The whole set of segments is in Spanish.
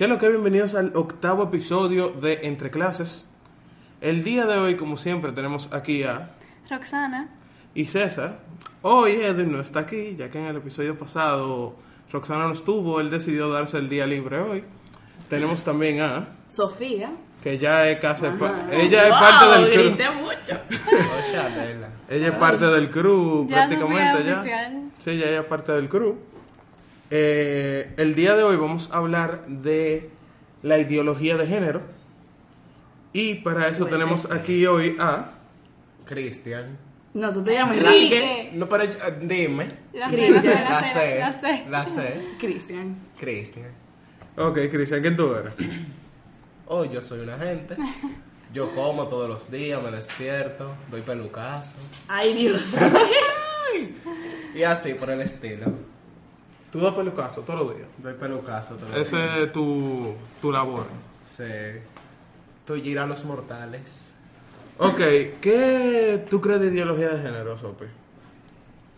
¿Qué es lo que? Bienvenidos al octavo episodio de Entre Clases. El día de hoy, como siempre, tenemos aquí a Roxana. y César. Hoy Edwin no está aquí, ya que en el episodio pasado Roxana no estuvo, él decidió darse el día libre hoy. Tenemos también a, Sofía. que ya es casi, pa- ella es Wow, parte del crew. grité mucho. Ella es parte del crew Ya prácticamente ya. oficial. Sí, ya ella es parte del crew. Eh, el día de hoy vamos a hablar de la ideología de género. Y para eso Bueno. tenemos aquí hoy a... Cristian. No, tú te llamas Enrique. No, pero eh, dime. La sé, la sé, la sé. la sé. Cristian. Cristian. Ok, Cristian, ¿quién tú eres? Oh, yo soy un agente. Yo como todos los días, me despierto, doy pelucazo. Ay, Dios. Y así por el estilo. Tú das pelucazo todos los días. Doy pelucazo todos los días. Ese es tu, tu labor. Sí. Tú gira a los mortales. Ok, ¿qué tú crees de ideología de género, Sopi?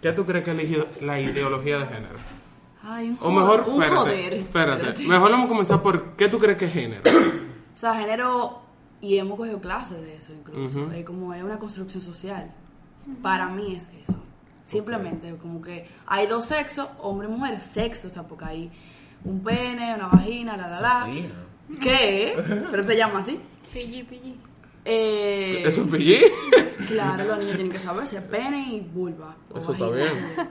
¿Qué tú crees que es la ide- la ideología de género? Ay, un, O mejor, un espérate, joder. espérate. Mejor vamos a comenzar por ¿qué tú crees que es género? O sea, género, y hemos cogido clases de eso incluso. Es como es una construcción social. Para mí es eso. Simplemente, como que hay dos sexos, hombre y mujer, sexo, o sea, porque hay un pene, una vagina, la la la. Sofía. ¿Qué? Pero se llama así. PG, PG. Eh, ¿Eso es PG? Claro, los niños tienen que saber si es pene y vulva. o Eso está vagina, bien. sé yo.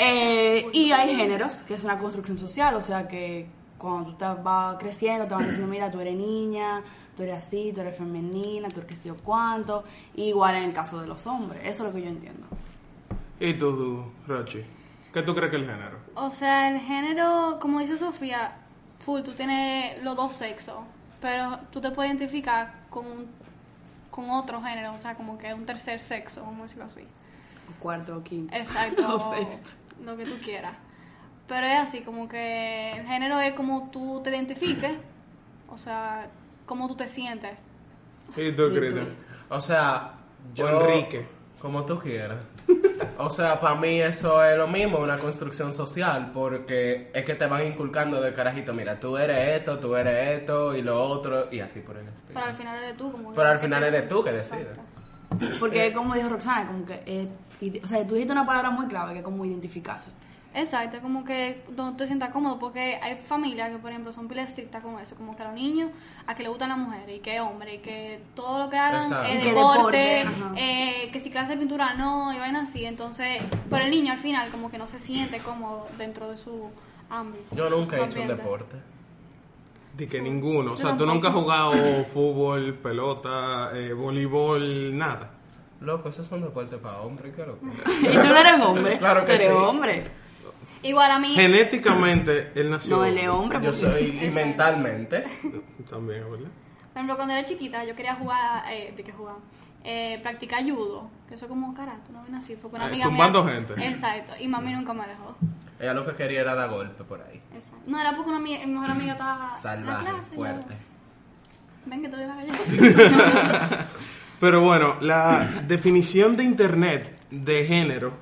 Eh, y hay géneros, que es una construcción social, o sea que cuando tú te vas creciendo te van diciendo, mira, tú eres niña, tú eres así, tú eres femenina, tú eres qué sé yo cuánto. Igual en el caso de los hombres, eso es lo que yo entiendo. ¿Y tú, Rochi? ¿Qué tú crees que es el género? O sea, el género, como dice Sofía, full, tú tienes los dos sexos, pero tú te puedes identificar con, con otro género, o sea, como que un tercer sexo, vamos a decirlo así. O cuarto o quinto. Exacto. O sexto. Lo que tú quieras. Pero es así, como que el género es como tú te identifiques, o sea, cómo tú te sientes. ¿Y tú, Cristian? O sea, yo. O Enrique. Como tú quieras. O sea, para mí eso es lo mismo, una construcción social, porque es que te van inculcando de carajito, mira, tú eres esto, tú eres esto y lo otro, y así por el estilo. Pero al final eres tú, como que- Pero al final eres tú que decides. Porque como dijo Roxana, como que, eh, o sea, tú dijiste una palabra muy clave que es como identificarse. Exacto, como que no te sientas cómodo, porque hay familias que, por ejemplo, son pilas estrictas con eso, como que a los niños, a que le gustan las mujeres, y que es hombre, y que todo lo que hagan Exacto. es que deporte, eh, que si clase de pintura no, y vaina así, entonces, pero el niño al final como que no se siente cómodo dentro de su ámbito. Yo nunca he hecho un deporte. De que ninguno. O sea, tú nunca has jugado fútbol, pelota, eh, voleibol, nada. Loco, esos son deportes para hombres, qué loco. y tú no eres hombre. Claro que tú eres sí. hombre. Igual a mí, Genéticamente, él nació. No, él es hombre. Yo soy, y mentalmente, También, ¿verdad? por ejemplo, cuando era chiquita, yo quería jugar, eh, de que jugaba, eh, practicar judo, que eso es como karate, no ven así, porque una Eh, amiga tumbando mía, gente. Exacto, y mami nunca me dejó. ella lo que quería era dar golpe por ahí. Exacto. No, era porque una amiga, mi mejor amiga estaba en la Salvaje, clase, fuerte. yo, Ven que te doy la galleta. Pero bueno, la definición de internet de género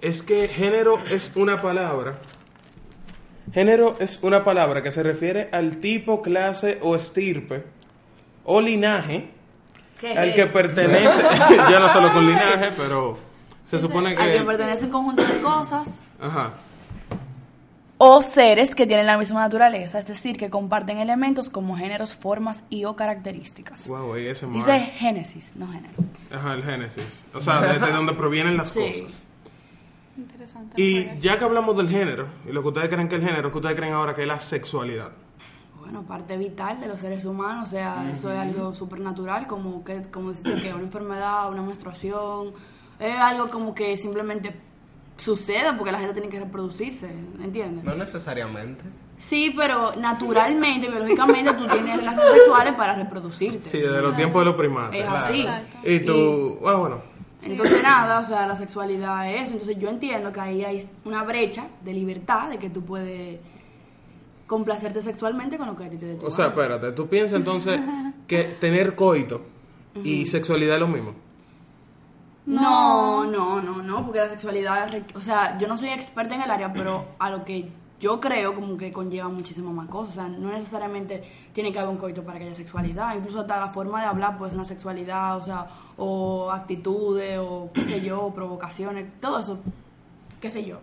es que género es una palabra. Género es una palabra que se refiere al tipo, clase o estirpe o linaje ¿Qué es al que pertenece. Yo no solo con linaje, pero se supone Al que que. pertenece un conjunto de cosas Ajá. o seres que tienen la misma naturaleza, es decir, que comparten elementos como géneros, formas y o características. Wow, ese Dice génesis, no género. Ajá, el génesis. O sea, desde donde provienen las Sí. cosas. Interesante. Y ya que hablamos del género, y lo que ustedes creen que es el género, que ustedes creen ahora que es la sexualidad. Bueno, parte vital de los seres humanos, o sea, eso es algo supernatural, como que, como decir que una enfermedad, una menstruación, es algo como que simplemente sucede porque la gente tiene que reproducirse, ¿entiendes? No necesariamente. Sí, pero naturalmente, biológicamente, tú tienes relaciones sexuales para reproducirte. Sí, desde los tiempos de los primates. Es así. Y tú, ah, bueno, Entonces nada, o sea, la sexualidad es eso. Entonces yo entiendo que ahí hay una brecha de libertad, de que tú puedes complacerte sexualmente con lo que a ti te dé o sea, espérate, tú piensas entonces que tener coito y sexualidad es lo mismo. No, no, no, no, porque la sexualidad, o sea, yo no soy experta en el área, pero a lo que yo creo como que conlleva muchísimas más cosas. O sea, no necesariamente tiene que haber un coito para que haya sexualidad. Incluso hasta la forma de hablar puede ser una sexualidad, o sea, o actitudes, o qué sé yo, provocaciones, todo eso, qué sé yo.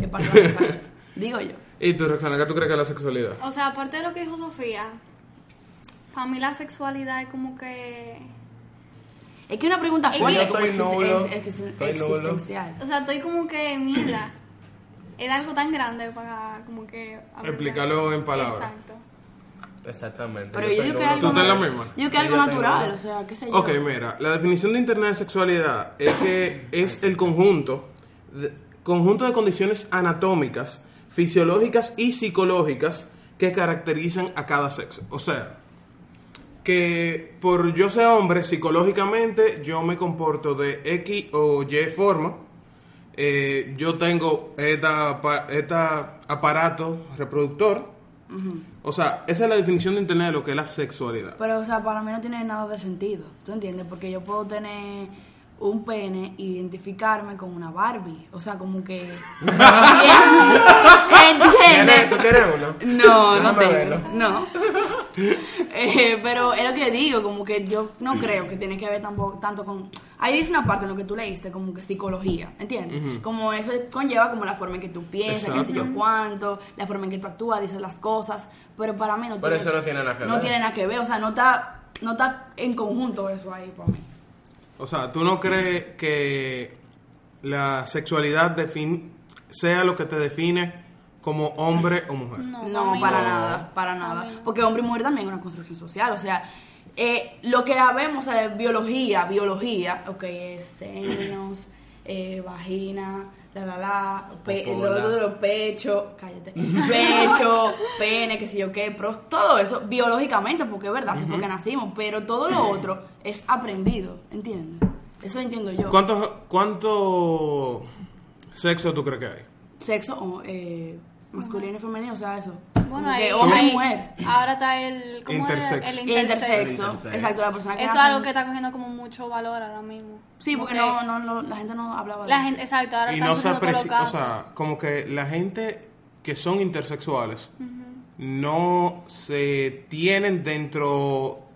Es parte de la sexualidad. Digo yo. ¿Y tú, Roxana, qué tú crees que es la sexualidad? O sea, aparte de lo que dijo Sofía, para mí la sexualidad es como que... Es que es una pregunta Es fuerte, que- como Estoy existen- nulo, ex- ex- estoy nulo. existencial. O sea, estoy como que, mira, era algo tan grande para como que... hablar. Explicarlo en palabras. Exacto. Exactamente. Pero yo digo que estoy es ¿Tú algo, la misma? Yo que algo yo natural, una. o sea, qué sé yo. Ok, mira, la definición de Internet de sexualidad es que es el conjunto de, conjunto de condiciones anatómicas, fisiológicas y psicológicas que caracterizan a cada sexo. O sea, que por yo ser hombre, psicológicamente yo me comporto de X o Y forma. Eh, yo tengo esta, apa- esta aparato reproductor. O sea, esa es la definición de Internet de lo que es la sexualidad. Pero, o sea, para mí no tiene nada de sentido. ¿Tú entiendes? Porque yo puedo tener un pene e identificarme con una Barbie. O sea, como que. ¿Entiendes? ¿Tienes- ¿Tú quieres uno? No, no Déjame tengo. verlo. No. Eh, pero es lo que digo, como que yo no creo que tiene que ver tampoco, tanto con... Ahí dice una parte en lo que tú leíste, como que psicología, ¿entiendes? Como eso conlleva como la forma en que tú piensas, qué sé yo cuánto, la forma en que tú actúas, dices las cosas, pero para mí no Pero tiene... eso no tiene nada que no ver. tiene nada que ver, o sea, no está, no está en conjunto eso ahí para mí. O sea, ¿tú no crees que la sexualidad defin- sea lo que te define como hombre o mujer? No, para no. nada, para nada. Porque hombre y mujer también es una construcción social. O sea, eh, lo que vemos, o sea, de biología, biología, ok, es senos, eh, vagina, la la la, pe- lo otro de los pechos, cállate, pecho, pene, qué sé yo qué, pero todo eso biológicamente, porque es verdad, es porque nacimos, pero todo lo otro es aprendido, ¿entiendes? Eso entiendo yo. ¿Cuánto, ¿Cuánto sexo tú crees que hay? Sexo o, eh, masculino y femenino, o sea, eso. Bueno, ahí, que hombre y mujer. Ahora está el... ¿cómo era? Intersex. El Intersexo, intersexo. Intersexo. exacto, la persona que Eso es algo que está cogiendo como mucho valor ahora mismo. Sí, porque no, no, no, la gente no hablaba de La eso. gente, exacto, ahora Y no se o sea, como que la gente que son intersexuales no se tienen dentro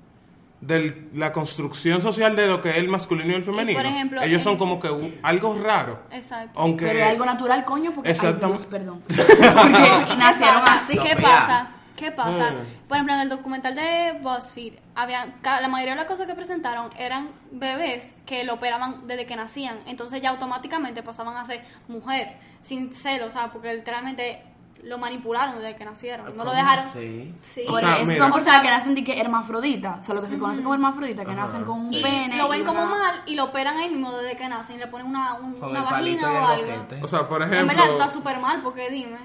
de la construcción social de lo que es el masculino y el femenino. por ejemplo, Ellos son como que algo raro. Exacto. Aunque Pero es algo natural, coño, porque... Ay, Exactamente. Dios, perdón. Porque ¿Qué nacieron pasa? así. ¿Qué pasa? ¿Qué pasa? Mm. Por ejemplo, en el documental de BuzzFeed, había, ca- la mayoría de las cosas que presentaron eran bebés que lo operaban desde que nacían. Entonces ya automáticamente pasaban a ser mujer, sin celo, o sea, porque literalmente lo manipularon desde que nacieron. No lo ¿Cómo dejaron. así? Sí. O Por sea, son O personas sea, que nacen de que hermafrodita, o sea, lo que se conoce como hermafrodita, que nacen con un y pene. lo ven como una- mal y lo operan ahí mismo desde que nacen y le ponen una, un- una vagina o algo. boquete. O sea, por En ejemplo, verdad está súper mal porque dime.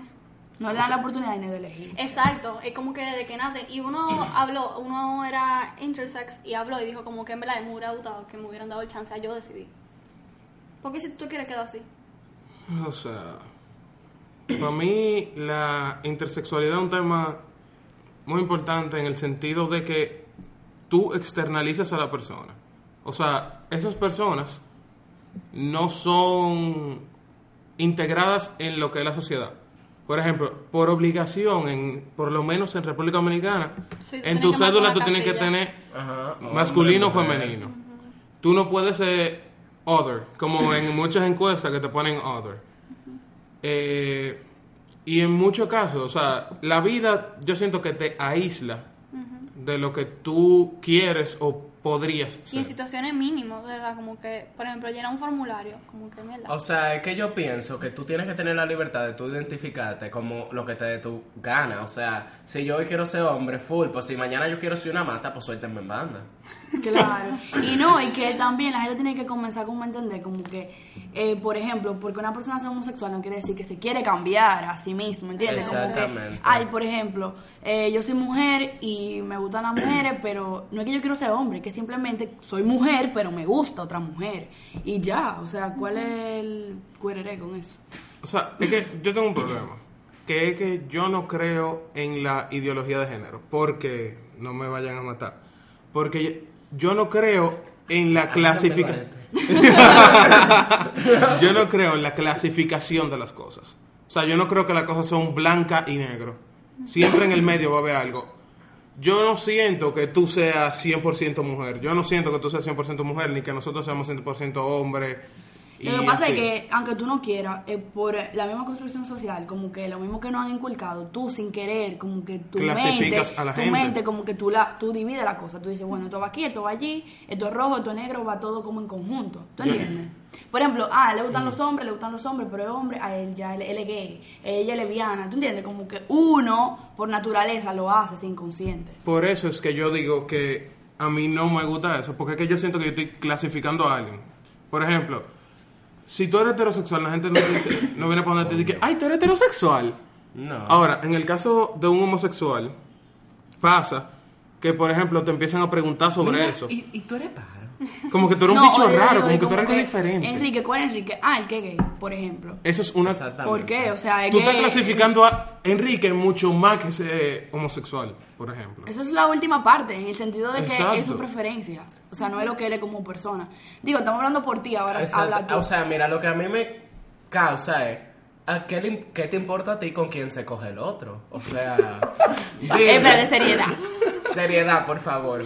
No le dan la oportunidad ni de elegir. Exacto, es como que desde que nacen. Y uno habló, uno era intersex y habló y dijo como que en verdad me hubiera gustado que me hubieran dado el chance a yo decidir. Porque si tú quieres quedar así. o sea, para mí la intersexualidad es un tema muy importante en el sentido de que tú externalizas a la persona. O sea, esas personas no son integradas en lo que es la sociedad. Por ejemplo, por obligación, en, por lo menos en República Dominicana, Sí, en tu cédula tú tienes que tener Ajá. masculino o femenino. Tú no puedes ser other, como en muchas encuestas que te ponen other. Eh, y en muchos casos, o sea, la vida yo siento que te aísla de lo que tú quieres o podrías Y en ser. situaciones mínimas, sea, como que, por ejemplo, llenar un formulario, como que mierda. O sea, es que yo pienso que tú tienes que tener la libertad de tú identificarte como lo que te dé tu gana. O sea, si yo hoy quiero ser hombre full, pues si mañana yo quiero ser una mata, pues suéltenme en banda. Claro. Y no, y que también la gente tiene que comenzar como a entender, como que, eh, por ejemplo, porque una persona sea homosexual no quiere decir que se quiere cambiar a sí mismo, ¿entiendes? Como que, Exactamente. ay, por ejemplo, eh, yo soy mujer y me gustan las mujeres, pero no es que yo quiero ser hombre, que simplemente soy mujer, pero me gusta otra mujer. Y ya, o sea, ¿cuál es el cuereré con eso? O sea, es que yo tengo un problema, que es que yo no creo en la ideología de género, porque no me vayan a matar, porque yo no creo en la clasificación. yo no creo en la clasificación de las cosas. O sea, yo no creo que las cosas son blanca y negro. Siempre en el medio va a haber algo. Yo no siento que tú seas 100% mujer. Yo no siento que tú seas 100% mujer, ni que nosotros seamos 100% hombre. Lo que pasa así. es que, aunque tú no quieras, eh, por la misma construcción social, como que lo mismo que nos han inculcado, tú sin querer, como que tu mente, a la tu gente. mente, como que tú la, tú divides la cosa. Tú dices, bueno, esto va aquí, esto va allí, esto es rojo, esto es negro, va todo como en conjunto. ¿Tú Yo- entiendes? Por ejemplo, ah, le gustan los hombres, le gustan los hombres, pero es hombre, a él ya él, él es gay, ella es lesbiana. ¿Tú entiendes? Como que uno, por naturaleza, lo hace, es inconsciente. Por eso es que yo digo que a mí no me gusta eso, porque es que yo siento que yo estoy clasificando a alguien. Por ejemplo, si tú eres heterosexual, la gente no, te dice- no viene a ponerte y dice, ay, tú eres heterosexual. No. Ahora, en el caso de un homosexual, pasa que, por ejemplo, te empiezan a preguntar sobre Mira, eso. Y, y tú eres paro. Como que tú eres un No, bicho oye, raro, oye, como que tú eres algo diferente. Enrique, ¿cuál es Enrique? Ah, el que es gay, por ejemplo. Eso es una... ¿Por qué? O sea, es Tú estás clasificando a Enrique mucho más que ese homosexual, por ejemplo. Esa es la última parte, en el sentido de que Exacto. es su preferencia. O sea, no es lo que él es como persona. Digo, estamos hablando por ti, ahora Exacto. habla tú. O sea, mira, lo que a mí me causa es. ¿A qué, le- qué te importa a ti con quién se coge el otro? O sea. es de seriedad. Seriedad, por favor.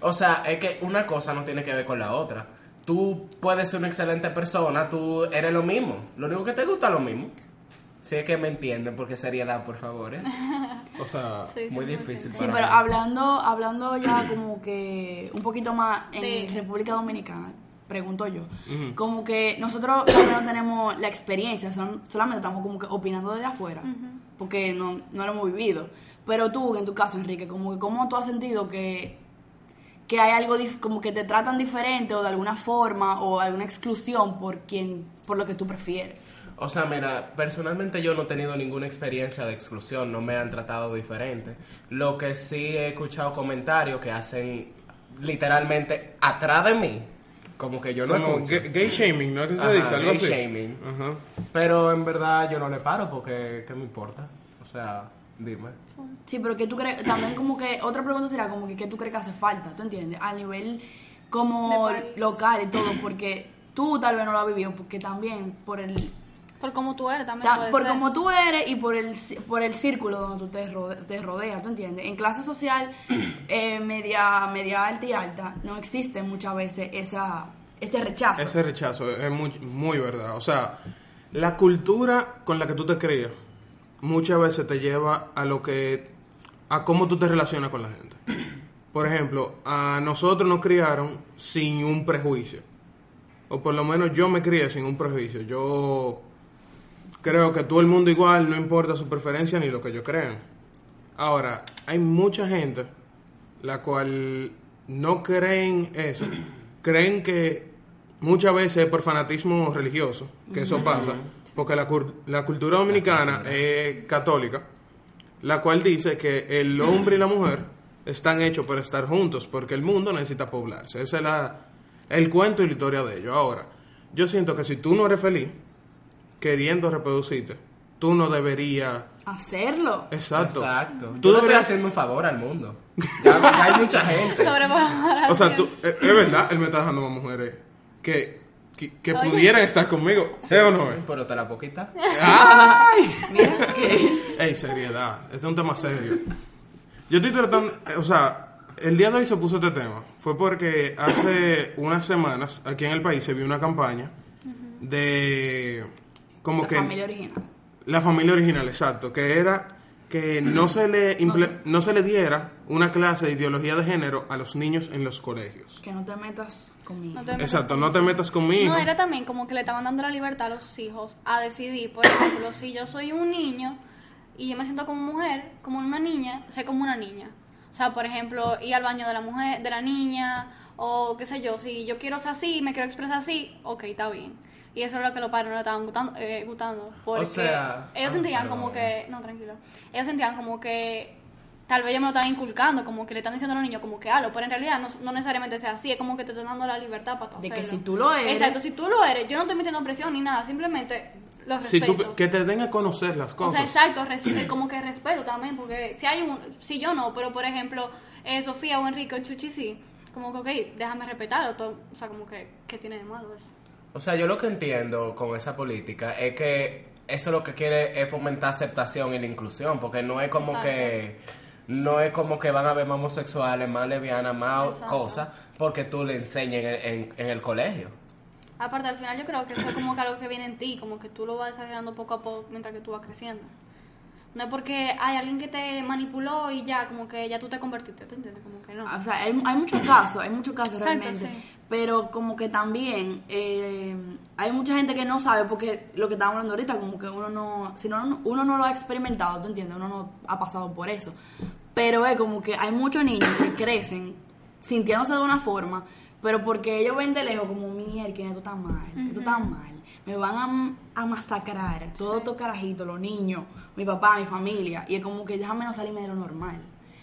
O sea, es que una cosa no tiene que ver con la otra. Tú puedes ser una excelente persona, tú eres lo mismo. Lo único que te gusta es lo mismo. Si es que me entienden, porque seriedad, por favor. ¿eh? O sea, Sí, Muy 100%. difícil. Sí, para pero mí. hablando, hablando ya como que un poquito más en Sí. República Dominicana, pregunto yo, como que nosotros no tenemos la experiencia, son- solamente estamos como que opinando desde afuera, porque no, no lo hemos vivido. Pero tú, en tu caso, Enrique, como que cómo tú has sentido que, que hay algo como que te tratan diferente o de alguna forma o alguna exclusión por quien, por lo que tú prefieres. O sea, mira, personalmente yo no he tenido ninguna experiencia de exclusión, no me han tratado diferente. Lo que sí he escuchado comentarios que hacen literalmente atrás de mí, como que yo no como escucho. gay, gay shaming, ¿no? ¿Qué se Ajá, dice? Algo gay así. shaming. Ajá. Pero en verdad yo no le paro porque, ¿qué me importa? O sea, dime. Sí, pero que tú crees, también como que, otra pregunta será como que, ¿qué tú crees que hace falta? ¿Tú entiendes? A nivel como local y todo, porque tú tal vez no lo has vivido, porque también por el, Por cómo tú eres también. ta- puede por ser. como tú eres y por el, por el círculo donde tú te, rode- te rodeas, ¿tú entiendes? En clase social eh, media, media alta y alta no existe muchas veces esa, ese rechazo. Ese rechazo es muy, muy verdad. O sea, la cultura con la que tú te crías muchas veces te lleva a lo que a cómo tú te relacionas con la gente. Por ejemplo, a nosotros nos criaron sin un prejuicio. O por lo menos yo me crié sin un prejuicio. Yo creo que todo el mundo igual, no importa su preferencia ni lo que yo crean. Ahora, hay mucha gente la cual no creen eso. Creen que muchas veces por fanatismo religioso, que eso pasa, porque la, la cultura dominicana es católica, la cual dice que el hombre y la mujer están hechos para estar juntos, porque el mundo necesita poblarse. Ese es la, el cuento y la historia de ellos. Ahora, yo siento que si tú no eres feliz queriendo reproducirte, tú no deberías... Hacerlo. Exacto. Exacto. Tú deberías- haciendo un favor al mundo. Ya, ya hay mucha gente. O sea, tú, es, es verdad, él me está dejando más mujeres que, que, pudieran estar conmigo. ¿Sí o no? es? Pero te la poquita. ¡Ay! Mira que... Ey, seriedad. Este es un tema serio. Yo estoy tratando, eh, o sea, el día de hoy se puso este tema. Fue porque hace unas semanas aquí en el país se vio una campaña de como La que familia original. la familia original, exacto, que era que no se le imple- no se le diera una clase de ideología de género a los niños en los colegios. Que no te metas conmigo. No te metas Exacto, con no te metas conmigo. No, era también como que le estaban dando la libertad a los hijos a decidir. Por ejemplo, si yo soy un niño y yo me siento como mujer, como una niña, sé como una niña. O sea, por ejemplo, ir al baño de la mujer, de la niña, o qué sé yo, si yo quiero ser así, me quiero expresar así, ok, está bien. Y eso es lo que los padres no le estaban gustando. eh, gustando porque sea, ellos ah, sentían como que. No, tranquilo. Ellos sentían como que tal vez ellos me lo estaban inculcando, como que le están diciendo a los niños como que halo, pero en realidad no, no necesariamente sea así, es como que te están dando la libertad para tú De que hacerlo. si tú lo eres- Exacto, si tú lo eres, yo no estoy metiendo presión ni nada, simplemente lo Si respeto. tú, que te den a conocer las o cosas. sea, exacto, res- eh, como que respeto también, porque si hay un, si yo no, pero por ejemplo, eh, Sofía o Enrique o Chuchi sí, como que, ok, déjame respetarlo, todo, o sea, como que, ¿qué tiene de malo eso? O sea, yo lo que entiendo con esa política es que eso lo que quiere es fomentar aceptación y la inclusión, porque no es como Exacto. que no es como que van a ver más homosexuales, más lesbianas, más Exacto. cosas, porque tú le enseñes en, en- en el colegio. Aparte, al final yo creo que eso es como que algo que viene en ti, como que tú lo vas desarrollando poco a poco mientras que tú vas creciendo. No es porque hay alguien que te manipuló y ya, como que ya tú te convertiste, ¿tú entiendes? Como que no. O sea, hay, hay muchos casos, hay muchos casos Exacto, realmente. sí. Pero como que también eh, hay mucha gente que no sabe, porque lo que estábamos hablando ahorita, como que uno no, si no, uno no lo ha experimentado, ¿tú entiendes? Uno no ha pasado por eso. Pero es como que hay muchos niños que crecen sintiéndose de una forma, pero porque ellos ven de lejos como, mierda, esto está mal, esto está mal. Me van a, a masacrar, todos estos carajitos, los niños, mi papá, mi familia. Y es como que déjame no salirme de lo normal.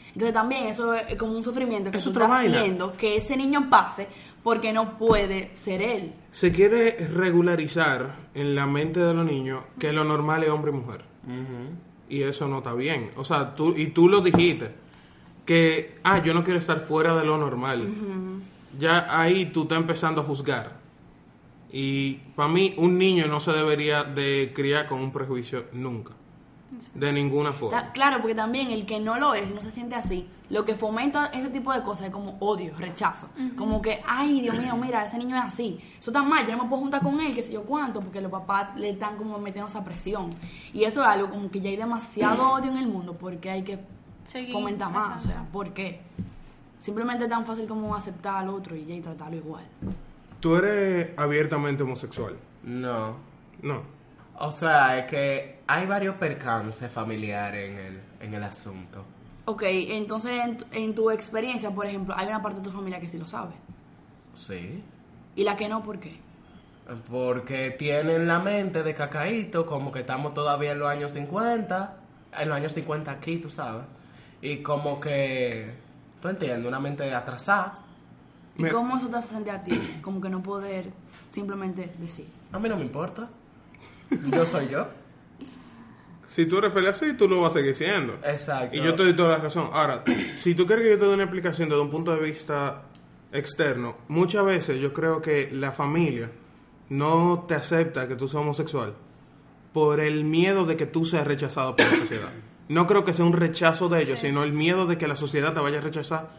Entonces también eso es como un sufrimiento que Es tú estás vaina. haciendo que ese niño pase porque no puede ser él. Se quiere regularizar en la mente de los niños que lo normal es hombre y mujer. Y eso no está bien. O sea, tú, y tú lo dijiste, que, ah, yo no quiero estar fuera de lo normal. Ya ahí tú estás empezando a juzgar. Y para mí, un niño no se debería de criar con un prejuicio nunca. De ninguna forma. Ta- Claro, porque también el que no lo es, no se siente así, lo que fomenta ese tipo de cosas es como odio, rechazo. Como que, ay, Dios mío, mira, ese niño es así. Eso está mal, yo no me puedo juntar con él, que sé yo cuánto, porque los papás le están como metiendo esa presión. Y eso es algo como que ya hay demasiado odio en el mundo porque hay que Seguir, fomentar más. O sea, ¿por qué? Simplemente es tan fácil como aceptar al otro y ya y tratarlo igual. Tú eres abiertamente homosexual. No. No. O sea, es que hay varios percances familiares en el, en el asunto. Ok, entonces en, tu- en tu experiencia, por ejemplo, hay una parte de tu familia que sí lo sabe. Sí. Y la que no, ¿por qué? Porque tienen la mente de cacaíto, como que estamos todavía en los años 50, en los años 50 aquí, tú sabes. Y como que, tú entiendes, una mente atrasada. ¿Y Me- cómo eso te hace sentir a ti? Como que no poder simplemente decir. A mí no me importa. Yo soy yo. Si tú eres feliz así, tú lo vas a seguir siendo. Exacto. Y yo te doy toda la razón. Ahora, si tú quieres que yo te dé una explicación desde un punto de vista externo, muchas veces yo creo que la familia no te acepta que tú seas homosexual por el miedo de que tú seas rechazado por la sociedad. No creo que sea un rechazo de ellos, sino el miedo de que la sociedad te vaya a rechazar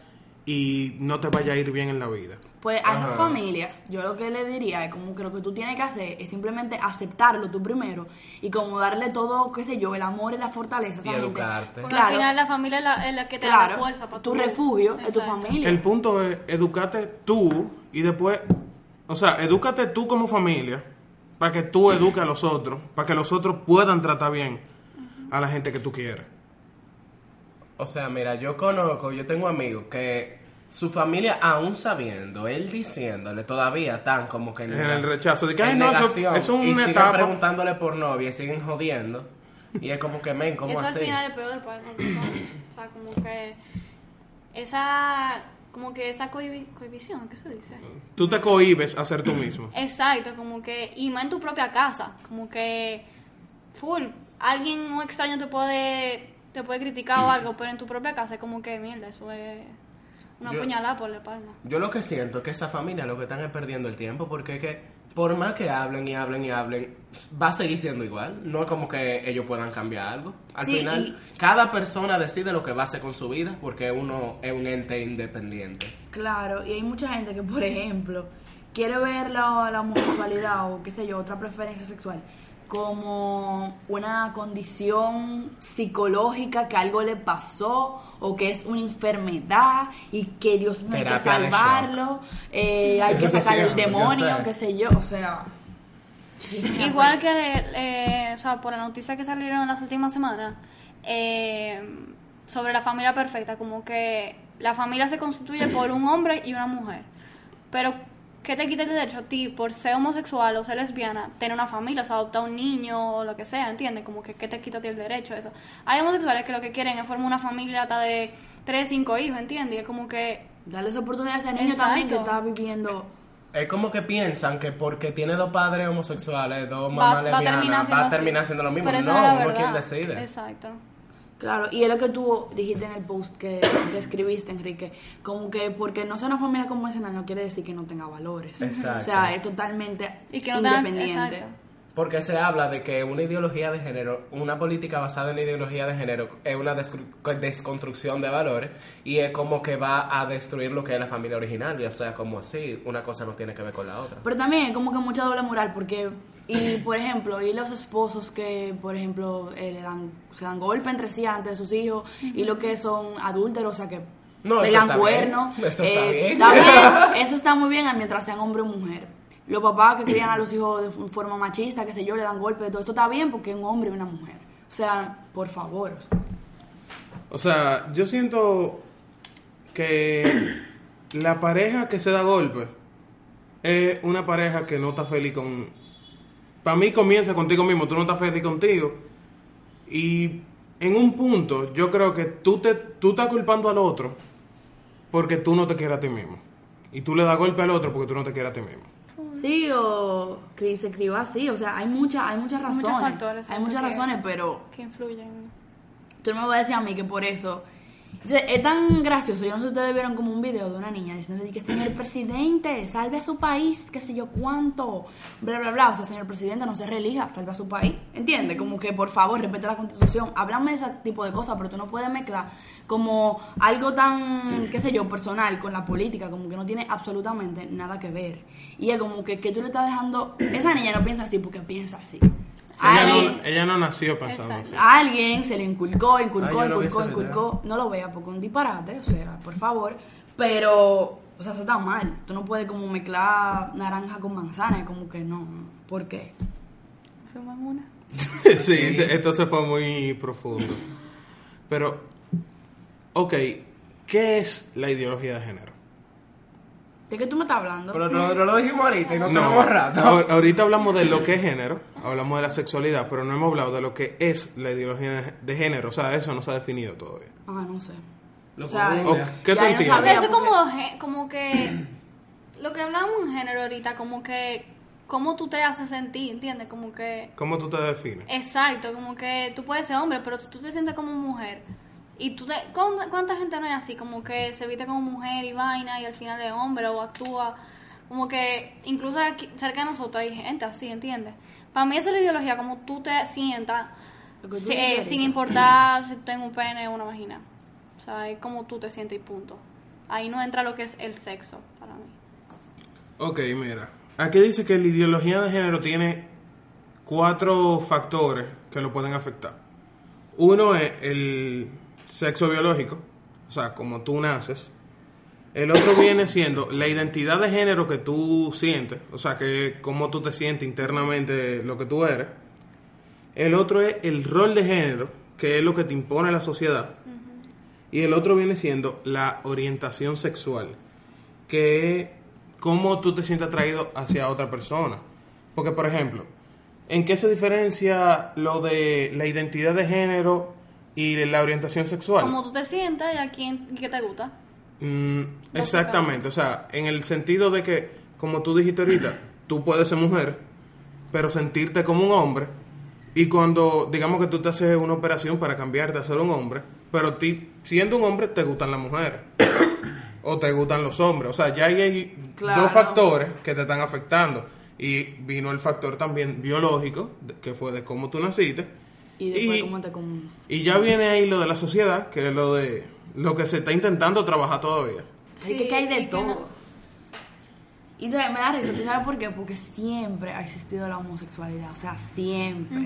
y no te vaya a ir bien en la vida. Pues a esas Ajá. familias, yo lo que le diría es como que lo que tú tienes que hacer es simplemente aceptarlo tú primero y como darle todo, qué sé yo, el amor y la fortaleza Y educarte. Porque Claro. al final la familia es la, es la que te da la fuerza para tu refugio es tu familia. El punto es educarte tú y después, o sea, edúcate tú como familia para que tú eduques a los otros, para que los otros puedan tratar bien a la gente que tú quieres. O sea, mira, yo conozco, yo tengo amigos que su familia, aún sabiendo, él diciéndole, todavía están como que En el rechazo de que, en ay, no, eso, negación, eso es y una siguen etapa. preguntándole por novia y siguen jodiendo. Y es como que, men, ¿cómo Eso al así? final es peor para esa persona. O sea, como que esa como que esa cohibi- cohibición, ¿qué se dice? Tú te cohibes a ser tú mismo. Exacto, como que y más en tu propia casa, como que full, alguien un extraño te puede te puede criticar o algo, pero en tu propia casa es como que mierda, eso es una Yo- puñalada por la espalda. Yo lo que siento es que esa familia lo que están es perdiendo el tiempo porque es que por más que hablen y hablen y hablen, va a seguir siendo igual. No es como que ellos puedan cambiar algo. Al Sí, final, y- cada persona decide lo que va a hacer con su vida porque uno es un ente independiente. Claro, y hay mucha gente que, por ejemplo, quiere ver la, la homosexualidad o qué sé yo, otra preferencia sexual como una condición psicológica que algo le pasó o que es una enfermedad y que Dios mío hay que salvarlo, eh, hay Eso que sacar el demonio, sé. qué sé yo, o sea... Igual que, eh, o sea, por la noticia que salieron en las últimas semanas, eh, sobre la familia perfecta, como que la familia se constituye por un hombre y una mujer. Pero, ¿qué te quita el derecho a ti, por ser homosexual o ser lesbiana, tener una familia, o sea, adoptar un niño o lo que sea, ¿entiendes? Como que, ¿qué te quita a ti el derecho a eso? Hay homosexuales que lo que quieren es formar una familia hasta de tres, cinco hijos, ¿entiendes? Y es como que, Darle esa oportunidad a ese niño también que está viviendo... Es como que piensan que porque tiene dos padres homosexuales, dos mamás va a lesbianas, terminar siendo va a terminar siendo lo mismo. No, uno es quien decide. Exacto. Claro, y es lo que tú dijiste en el post que, que escribiste, Enrique, como que porque no sea una familia convencional no quiere decir que no tenga valores. Exacto. O sea, es totalmente Y que no independiente. exacto. Porque se habla de que una ideología de género, una política basada en una ideología de género, es una desconstrucción de valores y es como que va a destruir lo que es la familia original. Y, o sea, como así, una cosa no tiene que ver con la otra. Pero también es como que mucha doble moral, porque, y por ejemplo, y los esposos que, por ejemplo, eh, le dan, se dan golpe entre sí antes de sus hijos, y lo que son adúlteros, o sea, que No, eso pegan está cuernos. bien. Eso está eh, bien. está bien, Eso está muy bien mientras sean hombre o mujer. Los papás que crían a los hijos de forma machista, que sé yo, le dan golpe, todo eso está bien porque es un hombre y una mujer. O sea, por favor. O sea, yo siento que la pareja que se da golpe es una pareja que no está feliz con... Para mí comienza contigo mismo, tú no estás feliz contigo. Y en un punto yo creo que tú, te, tú estás culpando al otro porque tú no te quieres a ti mismo. Y tú le das golpe al otro porque tú no te quieres a ti mismo. Sí, o que se escribió así, o sea, hay, mucha, hay muchas Muchos razones. factores, hay muchas razones, pero Que influyen. Tú no me vas a decir a mí que por eso. Es tan gracioso. Yo no sé si ustedes vieron como un video de una niña diciendo que señor presidente, salve a su país, qué sé yo cuánto, bla, bla, bla. O sea, señor presidente, no se relija, salve a su país. ¿Entiendes? Como que por favor, respete la constitución. Háblame de ese tipo de cosas, pero tú no puedes mezclar como algo tan, qué sé yo, personal con la política, como que no tiene absolutamente nada que ver. Y es como que, que tú le estás dejando. Esa niña no piensa así porque piensa así. Ella Alguien- no, ella no nació pensando Exacto. así. a alguien se le inculcó, inculcó, vi inculcó, inculcó. No lo vea porque es un disparate, o sea, por favor. Pero, o sea, eso está mal. Tú no puedes como mezclar naranja con manzana, como que no. ¿Por qué? Fuimos en una. sí, esto se fue muy profundo. Pero, ok, ¿qué es la ideología de género? ¿De qué tú me estás hablando? Pero no, no lo dijimos ahorita y no, No, tenemos rato. ahor- ahorita hablamos de lo que es género, hablamos de la sexualidad, pero no hemos hablado de lo que es la ideología de género. O sea, eso no se ha definido todavía. Ah, no sé. Lo O sea. ¿Qué tú? O sea, eso como, como que lo que hablábamos en género ahorita, como que cómo tú te haces sentir, ¿entiendes? Como que ¿Cómo tú te defines? exacto, como que tú puedes ser hombre, pero si tú te sientes como mujer y tú te ¿cuánta, cuánta gente no es así, como que se viste como mujer y vaina y al final es hombre o actúa como que incluso aquí, cerca de nosotros hay gente así, ¿entiendes? Para mí esa es la ideología, como tú te sientas tú si- eh, sin importar si tengo un pene o una vagina. O sea, es como tú te sientes y punto. Ahí no entra lo que es el sexo para mí. Ok, mira. Aquí dice que la ideología de género tiene cuatro factores que lo pueden afectar. Uno es el sexo biológico, o sea, como tú naces. El otro viene siendo la identidad de género que tú sientes, o sea, que cómo tú te sientes internamente lo que tú eres. El otro es el rol de género, que es lo que te impone la sociedad. Y el otro viene siendo la orientación sexual, que es cómo tú te sientes atraído hacia otra persona. Porque, por ejemplo, ¿en qué se diferencia lo de la identidad de género y la orientación sexual? Como tú te sientas y a quién y qué te gusta. Mm, exactamente, o sea, en el sentido de que, como tú dijiste ahorita, tú puedes ser mujer, pero sentirte como un hombre, y cuando, digamos que tú te haces una operación para cambiarte a ser un hombre, pero ti, siendo un hombre, te gustan las mujeres, o te gustan los hombres, o sea, ya hay Claro. dos factores que te están afectando, y vino el factor también biológico, que fue de cómo tú naciste, Y después, Y- ¿cómo te y ya viene ahí lo de la sociedad, que es lo de lo que se está intentando trabajar todavía. Sí, que, que hay de todo. no- Y sea, me da risa, ¿tú sabes por qué? Porque siempre ha existido la homosexualidad, o sea, siempre.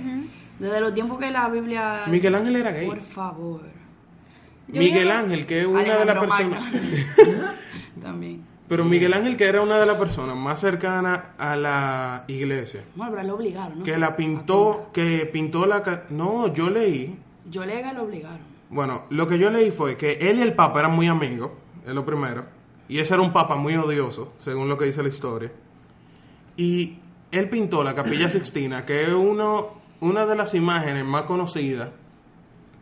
Desde los tiempos que la Biblia... Miguel Ángel era gay. Por favor. Yo Miguel Ángel, que es una de las personas. También. Pero Miguel Ángel, que era una de las personas más cercanas a la iglesia, Bueno, pero lo obligaron, ¿no? que la pintó, que pintó la. No, yo leí. Yo le lo obligaron. Bueno, lo que yo leí fue que él y el Papa eran muy amigos, es lo primero. Y ese era un Papa muy odioso, según lo que dice la historia. Y él pintó la Capilla Sixtina, que es uno, una de las imágenes más conocidas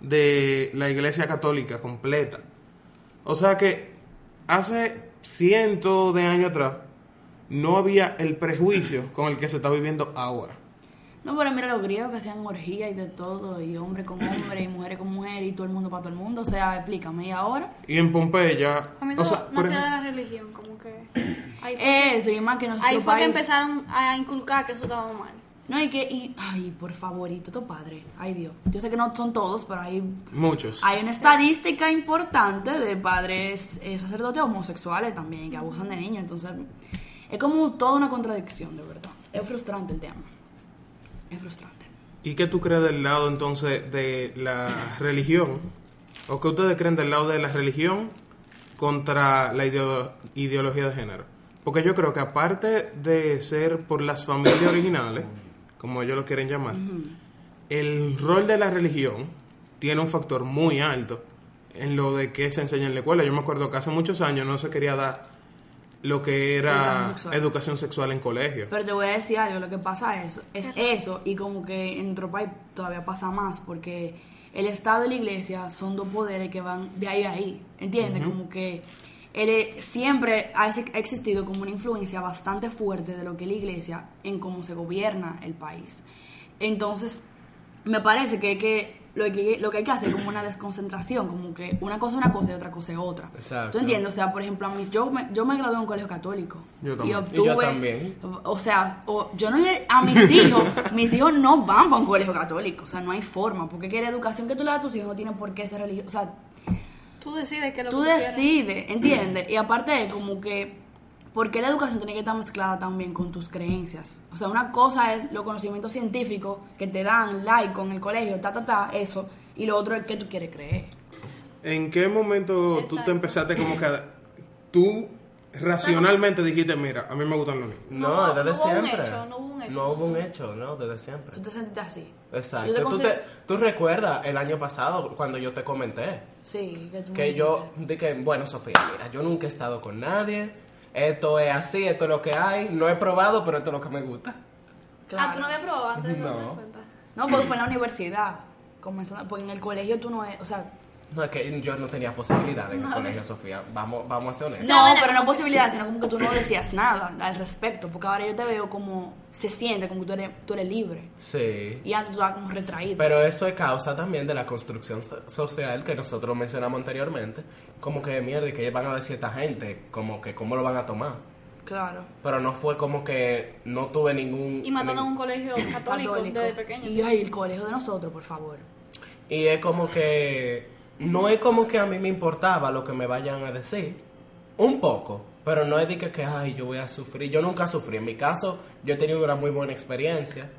de la Iglesia Católica completa. O sea que hace cientos de años atrás no había el prejuicio con el que se está viviendo ahora. No, pero mira los griegos que hacían orgía y de todo, y hombre con hombre, y mujeres con mujer, y todo el mundo para todo el mundo. O sea, explícame, ¿y ahora? Y en Pompeya, A mí o eso sea, por nació de ejemplo- la religión, como que... Ahí fue, Eso, y más que ahí fue que país... empezaron a inculcar que eso estaba mal. No, y que, y, ay, por favorito, tu padre, ay Dios. Yo sé que no son todos, pero hay, Muchos. hay una estadística importante de padres eh, sacerdotes homosexuales también que abusan de niños. Entonces, es como toda una contradicción, de verdad. Es frustrante el tema. Es frustrante. ¿Y qué tú crees del lado entonces de la religión? ¿O qué ustedes creen del lado de la religión contra la ideo- ideología de género? Porque yo creo que aparte de ser por las familias originales, como ellos lo quieren llamar, el rol de la religión tiene un factor muy alto en lo de qué se enseña en la escuela. Yo me acuerdo que hace muchos años no se quería dar lo que era Educación sexual. educación sexual en colegio. Pero te voy a decir algo, lo que pasa es, es eso, y como que en país todavía pasa más, porque el Estado y la Iglesia son dos poderes que van de ahí a ahí, ¿entiendes? Como que él siempre ha ex- existido como una influencia bastante fuerte de lo que es la Iglesia en cómo se gobierna el país. Entonces, me parece que, que lo que lo que hay que hacer es como una desconcentración, como que una cosa es una cosa y otra cosa es otra. Exacto. ¿Tú entiendes? O sea, por ejemplo, a mí, yo, me, yo me gradué en un colegio católico. Yo Y también. obtuve, Y yo también. O sea, o- yo no le. A mis hijos, mis hijos no van para un colegio católico. O sea, no hay forma. Porque que la educación que tú le das a tus hijos no tiene por qué ser religiosa. O sea, Tú decides que lo tú que decides, ¿entiendes? Y aparte, como que. ¿Por qué la educación tiene que estar mezclada también con tus creencias? O sea, una cosa es los conocimientos científicos que te dan like con el colegio, ta, ta, ta, eso. Y lo otro es que tú quieres creer. ¿En qué momento tú te Exacto. empezaste como que tú racionalmente dijiste, mira, a mí me gustan los niños? No, No, desde no hubo un siempre. hecho, no hubo un hecho. No hubo un hecho, no, desde siempre. Tú te sentiste así. Exacto. Te ¿Tú, considero- te- tú recuerdas el año pasado cuando yo te comenté Sí, que tú que yo dije, bueno, Sofía, mira, yo nunca he estado con nadie, esto es así, esto es lo que hay, no he probado, pero esto es lo que me gusta. Ah, tú no habías probado antes de No. No, porque fue en la universidad. Comenzando, porque en el colegio tú no es, o sea, No, es que yo no tenía posibilidad en el colegio, Sofía. Vamos, vamos a ser honestos. no, pero no posibilidad, sino como que tú no decías nada al respecto, porque ahora yo te veo como se siente, como que tú eres, tú eres libre. Sí. Y antes tú estabas como retraído. Pero eso es causa también de la construcción so- social que nosotros mencionamos anteriormente. Como que mierda, y que van a decir esta gente, como que cómo lo van a tomar. claro. Pero no fue como que no tuve ningún... Y mandando a un colegio católico, Católico. desde pequeño. Y ay, el colegio de nosotros, por favor. Y es como que... No es como que a mí me importaba lo que me vayan a decir. Un poco. Pero no es de que, que, ay, yo voy a sufrir. Yo nunca sufrí. En mi caso, yo he tenido una muy buena experiencia.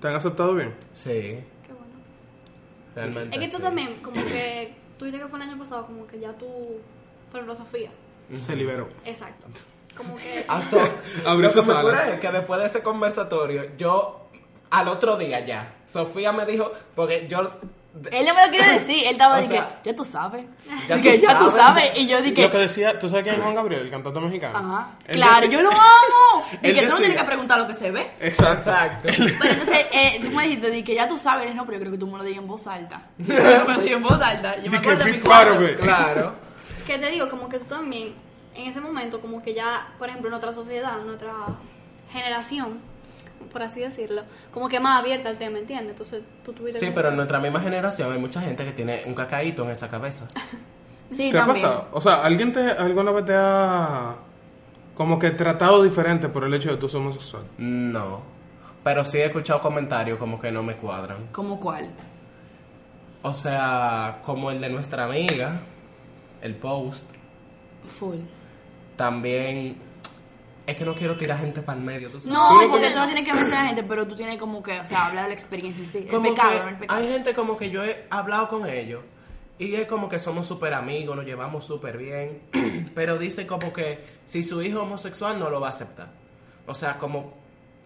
¿Te han aceptado bien? Sí, Qué bueno. realmente Es que tú sí. también, como que, tú dices que fue el año pasado, como que ya tú, por ejemplo, Sofía. Se liberó. Exacto. Como que... Ah, Abrió sus alas. es que después de ese conversatorio, yo al otro día ya, Sofía me dijo, porque yo Él no me lo quiere decir, él estaba O de que, sea, ya tú sabes. ya Dije, tú ya tú sabes. Y yo Lo dije, que decía, ¿tú sabes quién es Juan Gabriel, el cantante mexicano? ajá. Él Claro, decía- yo lo amo. Y que tú no tienes que preguntar lo que se ve. Exacto. Exacto. Pero entonces, eh, tú me dijiste di que ya tú sabes, dije, no, pero yo creo que tú me lo digas en voz alta. Yo me lo dije en voz alta. Yo me acuerdo de mi cuarto. it. claro. Que te digo, como que tú también, en ese momento, como que ya, por ejemplo, nuestra sociedad, nuestra generación, por así decirlo, como que más abierta al tema, ¿entiendes? Entonces tú tuviste... Sí, pero en nuestra misma generación hay mucha gente que tiene un cacaíto en esa cabeza. Sí, ¿Qué ha también. pasado? O sea, ¿alguien te, alguna vez te ha como que tratado diferente por el hecho de que tú somos homosexual? No. Pero sí he escuchado comentarios como que no me cuadran. ¿Cómo cuál? O sea, como el de nuestra amiga, el post. Full. También es que no quiero tirar gente para el medio, tú sabes. No, Tú porque tú no tienes que mencionar a gente, pero tú tienes como que, o sea, hablar de la experiencia en sí. El Como pecado, que no el pecado. Hay gente como que yo he hablado con ellos y es como que somos súper amigos, nos llevamos súper bien, pero dice como que si su hijo es homosexual no lo va a aceptar. O sea, como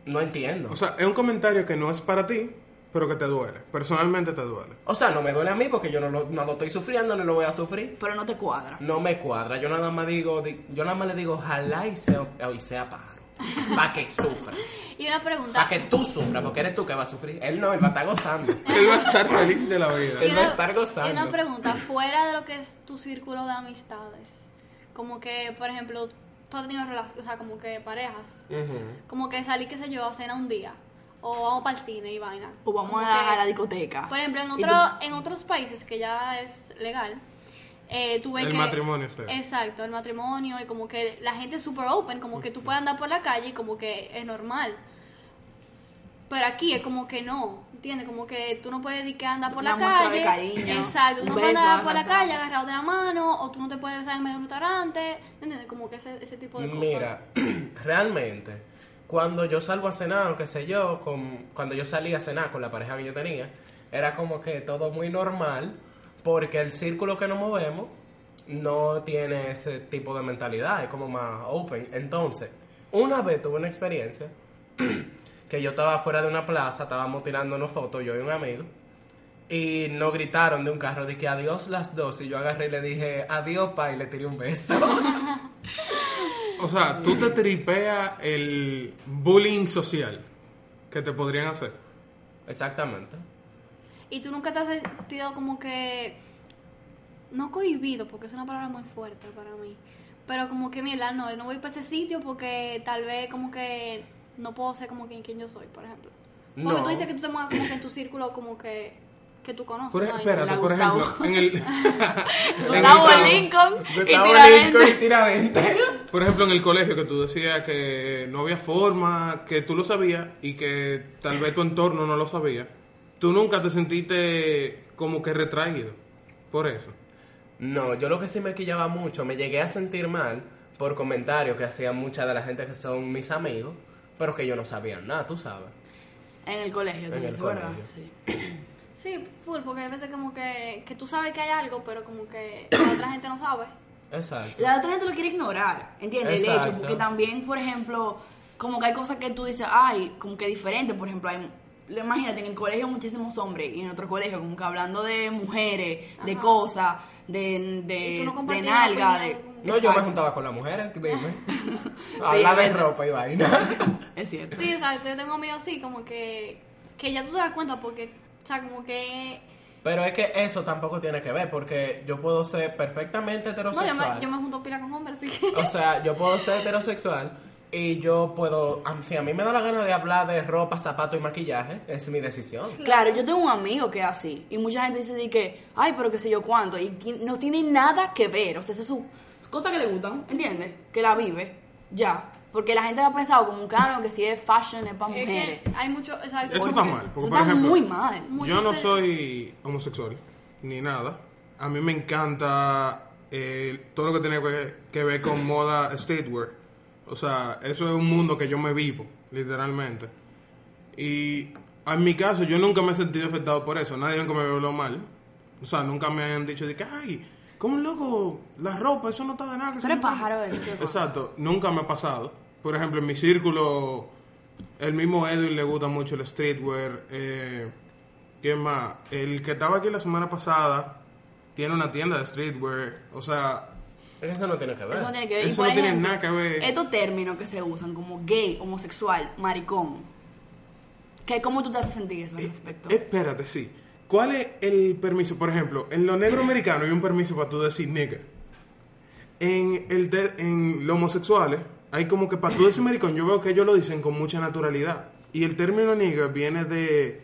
no entiendo. O sea, es un comentario que no es para ti, pero que te duele. Personalmente te duele. O sea, no me duele a mí porque yo no lo, no lo estoy sufriendo ni lo voy a sufrir. Pero no te cuadra. No me cuadra. Yo nada más digo, di- yo nada más le digo, ojalá y sea, y sea pájaro. Para que sufra. Y una pregunta... Para que tú sufras, porque eres tú que va a sufrir. Él no, él va a estar gozando. Él va a estar feliz de la vida. Él va a estar gozando. Y una pregunta, fuera de lo que es tu círculo de amistades, como que, por ejemplo, tú has tenido relaciones, o sea, como que parejas, como que salir, qué sé yo, a cena un día, o vamos para el cine y vaina. O vamos a, la- que- a la discoteca. Por ejemplo, en, otro, en otros países que ya es legal, eh, tú ves El que... matrimonio es legal. Exacto, el matrimonio y como que la gente es super open, como que tú puedes andar por la calle y como que es normal. Pero aquí es como que no, ¿entiendes? Como que tú no puedes decir que andar por Una la muestra de calle. cariño, Exacto, tú no puedes andar por la calle agarrado de la mano, o tú no te puedes besar en medio de un restaurante, ¿entiendes? Como que ese, ese tipo de cosas. Mira, realmente, cuando yo salgo a cenar, o qué sé yo, cuando yo salí a cenar con la pareja que yo tenía, era como que todo muy normal, porque el círculo que nos movemos no tiene ese tipo de mentalidad, es como más open. Entonces, una vez tuve una experiencia que yo estaba fuera de una plaza, estábamos tirando unas fotos, yo y un amigo, y nos gritaron de un carro, dije adiós las dos, y yo agarré y le dije adiós pa, y le tiré un beso. O sea, tú te tripeas el bullying social que te podrían hacer. Exactamente. Y tú nunca te has sentido como que. No cohibido, porque es una palabra muy fuerte para mí. Pero como que, mira, no, no voy para ese sitio porque tal vez como que no puedo ser como quien, quien yo soy, por ejemplo. Porque No. tú dices que tú te mueves como que en tu círculo como que, que tú conoces. Por, ¿no? Y- espérate, la por Gustavo. ejemplo, en el, Gustavo Lincoln y Tiradentes. Tiradentes. por ejemplo, en el colegio que tú decías que no había forma, que tú lo sabías y que tal vez tu entorno no lo sabía. Tú nunca te sentiste como que retraído por eso. No, yo lo que sí me quillaba mucho, me llegué a sentir mal por comentarios que hacían mucha de la gente que son mis amigos, pero que yo no sabía nada, tú sabes. En el colegio, tú En. Sí. Sí, full, porque hay veces como que, que tú sabes que hay algo, pero como que la otra gente no sabe. Exacto. La otra gente lo quiere ignorar, ¿entiendes? El Exacto. hecho, porque también, por ejemplo, como que hay cosas que tú dices, ay, como que diferente, por ejemplo, hay, imagínate, en el colegio hay muchísimos hombres y en otro colegio, como que hablando de mujeres, de cosas, de, de, no de nalga, de... No, yo me juntaba con las mujeres, dime. Habla de es verdad. ropa y vaina. Es cierto. Sí, exacto. Yo tengo amigos así, como que, que ya tú te das cuenta porque, o sea, como que... Pero es que eso tampoco tiene que ver, porque yo puedo ser perfectamente No, yo heterosexual. me, yo me junto pila con hombres, así que... O sea, yo puedo ser heterosexual y yo puedo, si a mí me da la gana de hablar de ropa, zapatos y maquillaje, es mi decisión. Claro, yo tengo un amigo que es así. Y mucha gente dice de que, ay, pero qué sé yo cuánto. Y no tiene nada que ver. O sea, es su cosas que le gustan, ¿entiendes? Que la vive, ya. Porque la gente ha pensado como un caro que si es fashion es para Es mujeres. que hay mucho... Exacto, Eso está mal. Porque, Eso por está ejemplo, muy mal. Yo no soy homosexual, ni nada. A mí me encanta eh, todo lo que tiene que, que ver con moda streetwear. O sea, eso es un mundo que yo me vivo, literalmente. Y en mi caso, yo nunca me he sentido afectado por eso. Nadie nunca me habló mal. O sea, nunca me han dicho de que, ay, ¿cómo loco? La ropa, eso no está de nada. que está-". pájaro, él, ¿sí o no? Exacto, nunca me ha pasado. Por ejemplo, en mi círculo, el mismo Edwin le gusta mucho el streetwear. Eh, ¿Quién más? El que estaba aquí la semana pasada tiene una tienda de streetwear. O sea, Eso no tiene que ver. Eso no tiene que ver. Eso no tiene ejemplo, nada que ver. Estos términos que se usan como gay, homosexual, maricón. ¿Qué, ¿Cómo tú te haces sentir eso al eh, respecto? espérate, sí. ¿Cuál es el permiso? Por ejemplo, en lo negro americano hay un permiso para tú decir nigga. En, el de- en los homosexuales hay como que para tú decir maricón, yo veo que ellos lo dicen con mucha naturalidad. Y el término nigga viene de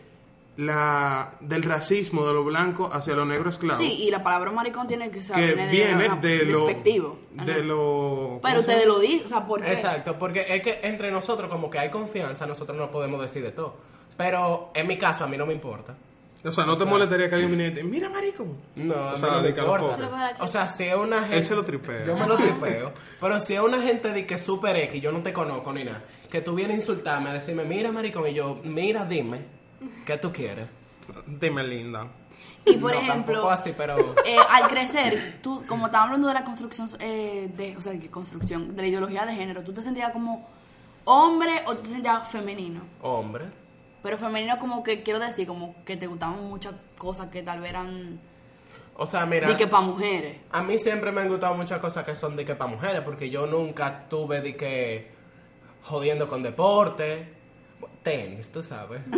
la del racismo de los blancos hacia los negros esclavos. Sí, y la palabra maricón tiene que ser que viene viene ajá, de lo despectivo. de lo ¿cómo Pero ustedes lo dicen, o sea, ¿por qué? Exacto, porque es que entre nosotros como que hay confianza, nosotros no podemos decir de todo. Pero en mi caso a mí no me importa. O sea no te molestaría que alguien viniera y te mira maricón No, O sea, no me importa. O sea, si es una gente... Él se lo tripea. Yo me lo tripeo. pero si es una gente de que es super X, yo no te conozco ni nada, que tú vienes a insultarme, a decirme, mira maricón, y yo, mira, dime, ¿qué tú quieres? dime linda Y por No, ejemplo, así, pero... eh, al crecer, tú, como estamos hablando de la construcción, eh, de, o sea, de construcción, de la ideología de género, ¿tú te sentías como hombre o tú te sentías femenino? Hombre. Pero femenino como que, quiero decir, como que te gustaban muchas cosas que tal vez eran O sea, mira... de que para mujeres. A mí siempre me han gustado muchas cosas que son de que para mujeres, porque yo nunca tuve de que jodiendo con deporte, tenis, tú sabes.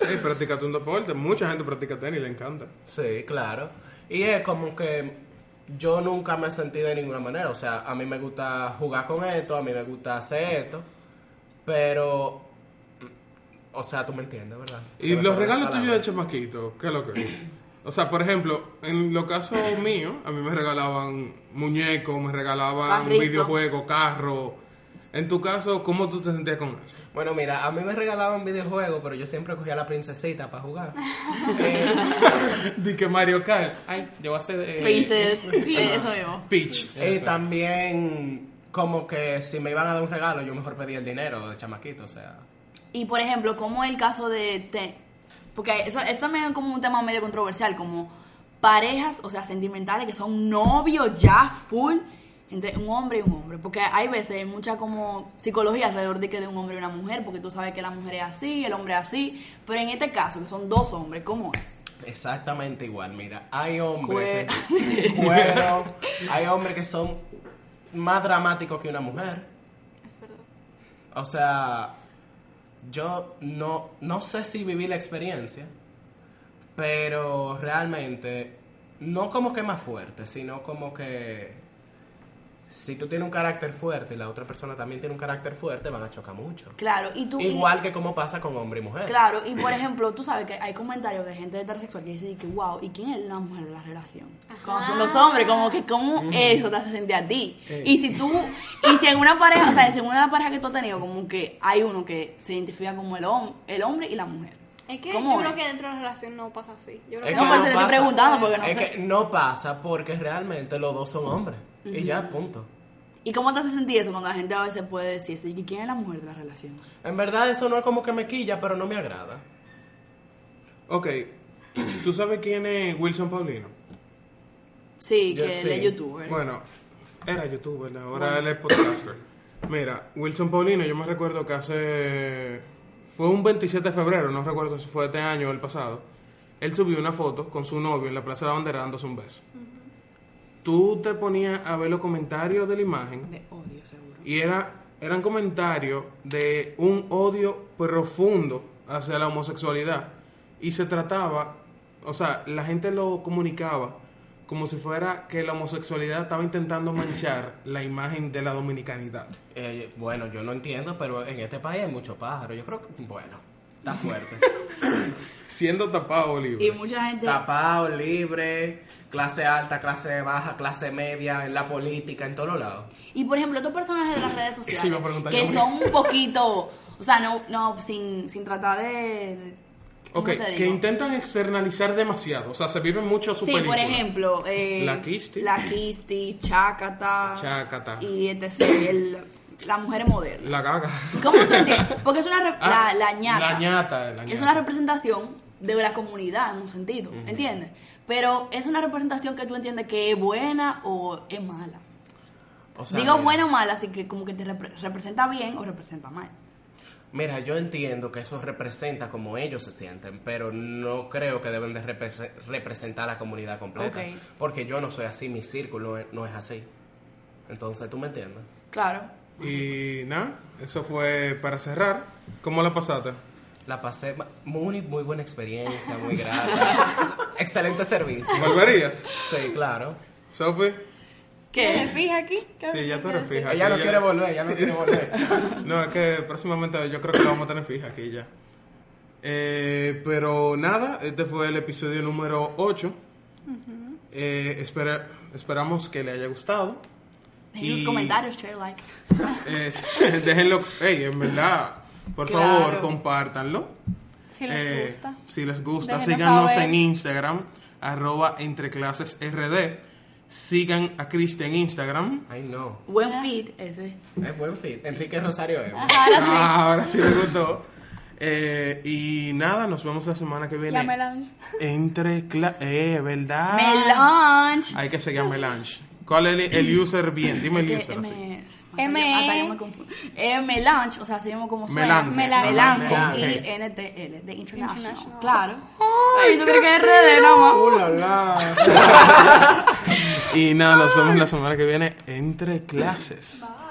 hey, practicaste un deporte mucha gente practica tenis le encanta sí, claro. Y es como que yo nunca me sentí de ninguna manera, o sea, a mí me gusta jugar con esto, a mí me gusta hacer esto, pero, o sea, tú me entiendes, ¿verdad? y los regalos tuyos de chamaquito ¿qué es lo que es? o sea por ejemplo en los casos míos a mí me regalaban muñecos me regalaban Carrito. videojuegos carros En tu caso, ¿cómo tú te sentías con eso? Bueno, mira, a mí me regalaban videojuegos, pero yo siempre cogía a la princesita para jugar. Eh, Di que Mario Kart. Ay, yo voy a ser. eh, Princess, eso mismo. Peach. y también, como que si me iban a dar un regalo, yo mejor pedía el dinero de chamaquito, o sea. Y por ejemplo, como el caso de... te- porque eso, eso también es como un tema medio controversial, como parejas, o sea, sentimentales que son novios ya full entre un hombre y un hombre. Porque hay veces mucha como psicología alrededor de que de un hombre y una mujer, porque tú sabes que la mujer es así, el hombre es así. Pero en este caso, que son dos hombres, ¿cómo es? Exactamente igual, mira, hay hombres que, hay hombres que son más dramáticos que una mujer. Es verdad. O sea, yo no, no sé si viví la experiencia, pero realmente no como que más fuerte, sino como que si tú tienes un carácter fuerte y la otra persona también tiene un carácter fuerte, van a chocar mucho. Claro, y tú... y- Igual que como pasa con hombre y mujer. Claro, y por ejemplo, tú sabes que hay comentarios de gente heterosexual que dice que, wow, ¿y quién es la mujer de la relación? Como son los hombres, como que, ¿cómo eso te hace sentir a ti? Y si tú, y si en una pareja, o sea, si en una pareja que tú has tenido, como que hay uno que se identifica como el, hom- el hombre y la mujer. Es que ¿Cómo yo creo es? que dentro de la relación no pasa así. Yo creo Es que No, le estoy pasa. preguntando porque no es sé. que no pasa porque realmente los dos son hombres. Y ya, punto. ¿Y cómo te hace sentir eso cuando la gente a veces puede decir, "Sí, ¿y quién es la mujer de la relación? En verdad eso no es como que me quilla, pero no me agrada. Ok. ¿Tú sabes quién es Wilson Paulino? Sí, Yo que sí. él es youtuber. Bueno, era youtuber, ahora él es podcaster. Mira, Wilson Paulino, yo me recuerdo que hace. Fue un 27 de febrero, no recuerdo si fue este año o el pasado. Él subió una foto con su novio en la Plaza de la Bandera dándose un beso. Tú te ponías a ver los comentarios de la imagen De odio, seguro. y era, eran comentarios de un odio profundo hacia la homosexualidad. Y se trataba, o sea, la gente lo comunicaba como si fuera que la homosexualidad estaba intentando manchar la imagen de la dominicanidad. Eh, bueno, yo no entiendo, pero en este país hay muchos pájaros. Yo creo que, bueno, está fuerte. Siendo tapado libre. Y mucha gente... Tapado, libre, clase alta, clase baja, clase media, en la política, en todos lados. Y por ejemplo, estos personajes de las redes sociales Sí, que yo. son un poquito, o sea, no, no sin, sin tratar de... ¿cómo Ok, que intentan externalizar demasiado. O sea, se viven mucho su Sí, película. por ejemplo, eh, La Kisti. La Kisti, Chácata. Chácata. Y etc. El, la mujer moderna. La gaga. ¿Cómo tú entiendes? Porque es una... re- Ah, la, la ñata. La ñata. la Es una representación de la comunidad en un sentido, ¿entiendes? Pero es una representación que tú entiendes que es buena o es mala. O sea, Digo mira, buena o mala, así que como que te repre- representa bien o representa mal. Mira, yo entiendo que eso representa como ellos se sienten, pero no creo que deben de repre- representar a la comunidad completa. Porque yo no soy así, mi círculo no es así. Entonces, ¿tú me entiendes? Claro. Y nada, eso fue para cerrar. ¿Cómo la pasaste? La pasé muy, muy buena experiencia, muy grata. Excelente servicio. ¿Volverías? Sí, claro. ¿Sophie? ¿Qué? ¿Qué? fija aquí? Sí, ya tú eres fija. Ella no quiere volver, ella no quiere volver. No, es que próximamente yo creo que la vamos a tener fija aquí ya. Eh, pero nada, este fue el episodio número 8. Eh, espera- esperamos que le haya gustado. Dejen los comentarios, share, like. Eh, déjenlo, hey, en verdad, por Claro. favor, compártanlo. Si les Eh, gusta. Si les gusta, Déjenos síganos saber. en Instagram, arroba entreclasesrd. Sigan a Cristi en Instagram. Ay, no. Buen feed ese. Es buen fit. Enrique Rosario. Ahora sí. Ah, ahora sí me gustó. Eh, y nada, nos vemos la semana que viene. Ya melange. Entre eh, ¿verdad? Melange. Hay que seguir a Melange. ¿Cuál es el, el user bien? Dime el user así. M- M- hasta yo me confundo. Eh, Melange, o sea, se llama como suena. Melange. Melange. Y NTL, de International. Claro. Ay, ¿tú crees que es RD nomás? ¡Uh, la, la! Y nada, nos vemos la semana que viene entre clases. Bye.